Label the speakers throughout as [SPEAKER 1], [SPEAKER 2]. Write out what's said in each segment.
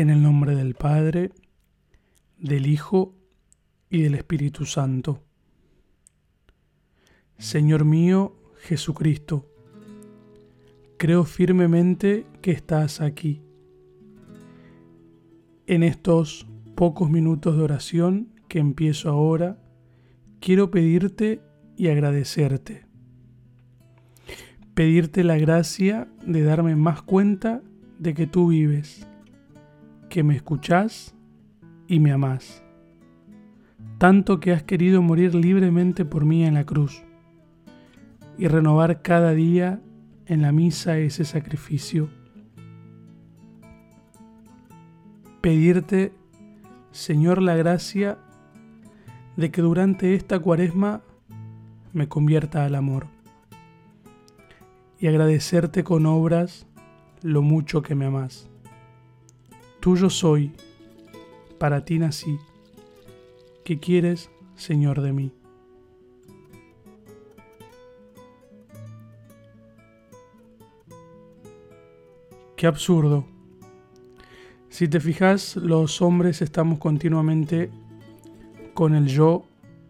[SPEAKER 1] En el nombre del Padre, del Hijo y del Espíritu Santo. Señor mío Jesucristo, creo firmemente que estás aquí. En estos pocos minutos de oración que empiezo ahora, quiero pedirte y agradecerte. Pedirte la gracia de darme más cuenta de que tú vives, que me escuchás y me amás. Tanto que has querido morir libremente por mí en la cruz y renovar cada día en la misa ese sacrificio. Pedirte, Señor, la gracia de que durante esta cuaresma me convierta al amor y agradecerte con obras lo mucho que me amas. Tuyo soy, para ti nací. ¿Qué quieres, Señor, de mí? Qué absurdo. Si te fijas, los hombres estamos continuamente con el yo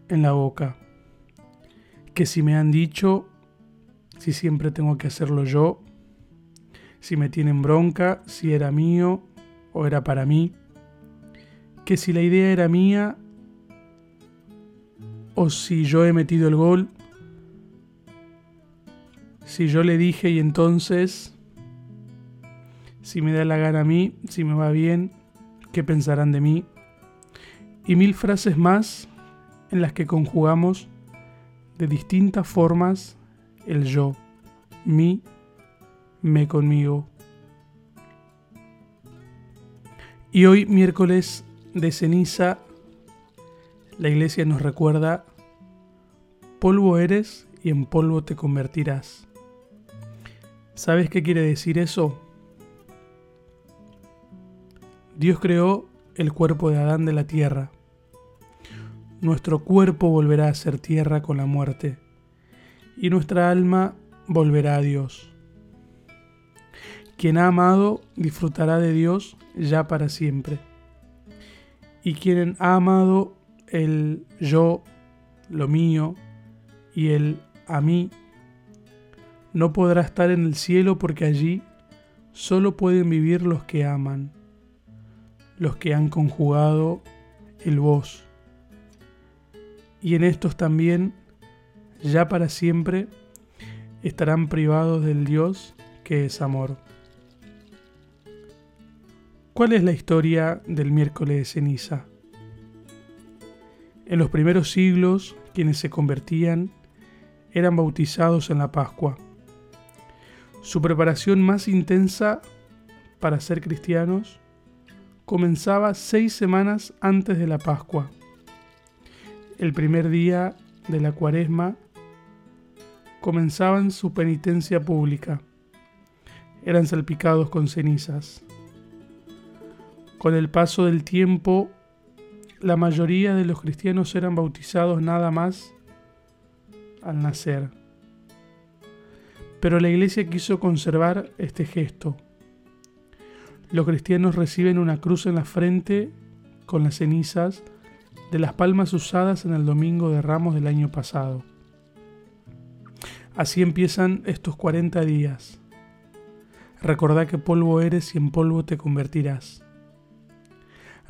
[SPEAKER 1] en la boca. Que si me han dicho, si siempre tengo que hacerlo yo, si me tienen bronca, si era mío o era para mí, que si la idea era mía o si yo he metido el gol, si yo le dije y entonces, si me da la gana a mí, si me va bien, qué pensarán de mí, y mil frases más en las que conjugamos de distintas formas el yo, mi me conmigo. Y hoy, miércoles de ceniza, la iglesia nos recuerda, polvo eres y en polvo te convertirás. ¿Sabes qué quiere decir eso? Dios creó el cuerpo de Adán de la tierra. Nuestro cuerpo volverá a ser tierra con la muerte y nuestra alma volverá a Dios. Quien ha amado disfrutará de Dios ya para siempre. Y quien ha amado el yo, lo mío y el a mí, no podrá estar en el cielo porque allí solo pueden vivir los que aman, los que han conjugado el vos. Y en estos también, ya para siempre, estarán privados del Dios que es amor. ¿Cuál es la historia del miércoles de ceniza? En los primeros siglos, quienes se convertían eran bautizados en la Pascua. Su preparación más intensa para ser cristianos comenzaba seis semanas antes de la Pascua. El primer día de la cuaresma comenzaban su penitencia pública. Eran salpicados con cenizas. Con el paso del tiempo, la mayoría de los cristianos eran bautizados nada más al nacer. Pero la iglesia quiso conservar este gesto. Los cristianos reciben una cruz en la frente con las cenizas de las palmas usadas en el Domingo de Ramos del año pasado. Así empiezan estos 40 días. Recordá que polvo eres y en polvo te convertirás.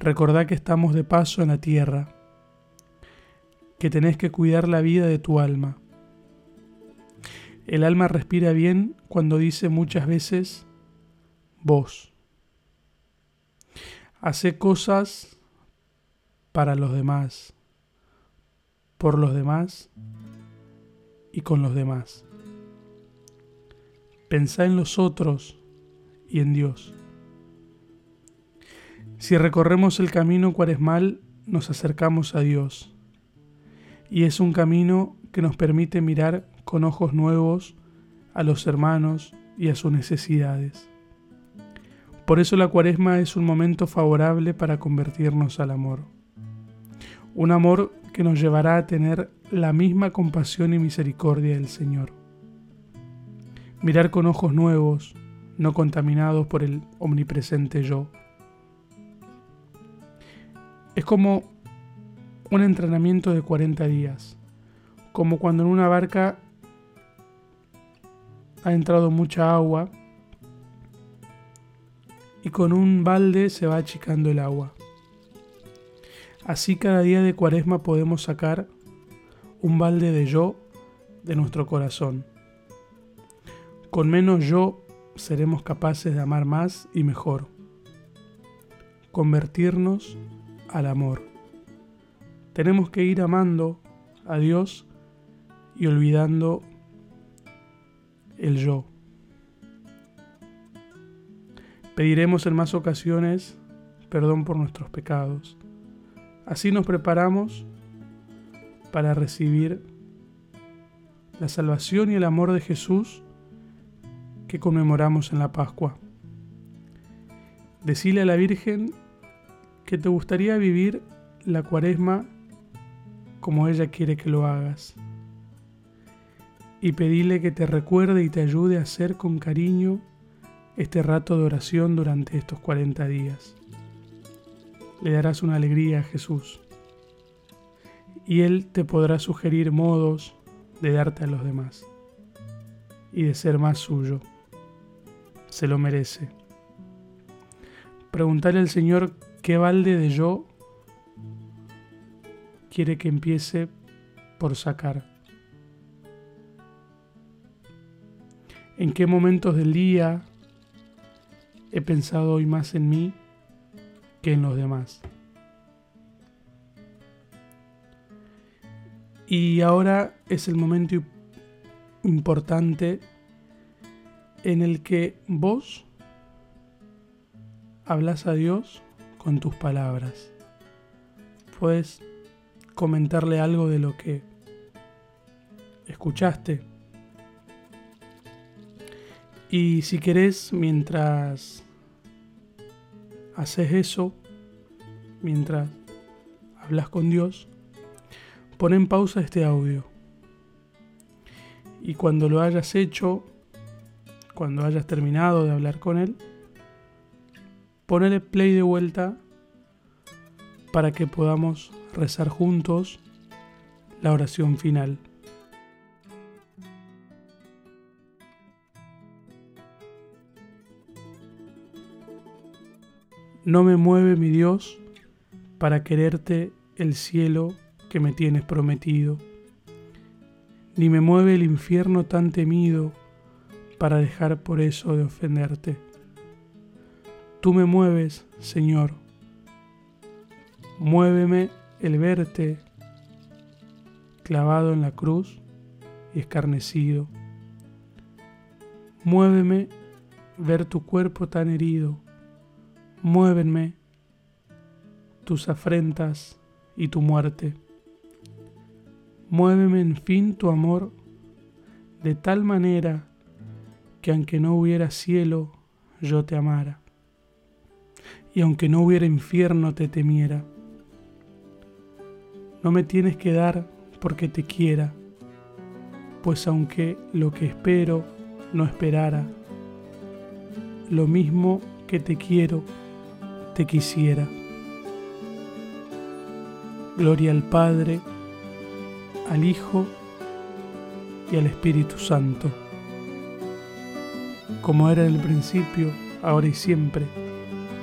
[SPEAKER 1] Recordá que estamos de paso en la tierra, que tenés que cuidar la vida de tu alma. El alma respira bien cuando dice muchas veces vos. Hace cosas para los demás, por los demás y con los demás. Pensá en los otros y en Dios. Si recorremos el camino cuaresmal, nos acercamos a Dios. Y es un camino que nos permite mirar con ojos nuevos a los hermanos y a sus necesidades. Por eso la cuaresma es un momento favorable para convertirnos al amor. Un amor que nos llevará a tener la misma compasión y misericordia del Señor. Mirar con ojos nuevos, no contaminados por el omnipresente yo Es como un entrenamiento de 40 días, como cuando en una barca ha entrado mucha agua y con un balde se va achicando el agua. Así cada día de cuaresma podemos sacar un balde de yo de nuestro corazón. Con menos yo seremos capaces de amar más y mejor. Convertirnos al amor. Tenemos que ir amando a Dios y olvidando el yo. Pediremos en más ocasiones perdón por nuestros pecados. Así nos preparamos para recibir la salvación y el amor de Jesús que conmemoramos en la Pascua. Decile a la Virgen que te gustaría vivir la cuaresma como ella quiere que lo hagas. Y pedile que te recuerde y te ayude a hacer con cariño este rato de oración durante estos 40 días. Le darás una alegría a Jesús. Y Él te podrá sugerir modos de darte a los demás y de ser más suyo. Se lo merece. Preguntarle al Señor qué balde de yo quiere que empiece por sacar. ¿En qué momentos del día he pensado hoy más en mí que en los demás? Y ahora es el momento importante en el que vos hablas a Dios con tus palabras. Puedes comentarle algo de lo que escuchaste. Y si querés, mientras haces eso, mientras hablas con Dios, pon en pausa este audio. Y cuando lo hayas hecho, cuando hayas terminado de hablar con Él, ponele play de vuelta para que podamos rezar juntos la oración final. No me mueve mi Dios para quererte el cielo que me tienes prometido, ni me mueve el infierno tan temido para dejar por eso de ofenderte. Tú me mueves, Señor. Muéveme el verte clavado en la cruz y escarnecido. Muéveme ver tu cuerpo tan herido. Muévenme tus afrentas y tu muerte. Muéveme en fin tu amor de tal manera que aunque no hubiera cielo, yo te amara, y aunque no hubiera infierno, te temiera. No me tienes que dar porque te quiera, pues aunque lo que espero no esperara, lo mismo que te quiero, te quisiera. Gloria al Padre, al Hijo y al Espíritu Santo, como era en el principio, ahora y siempre,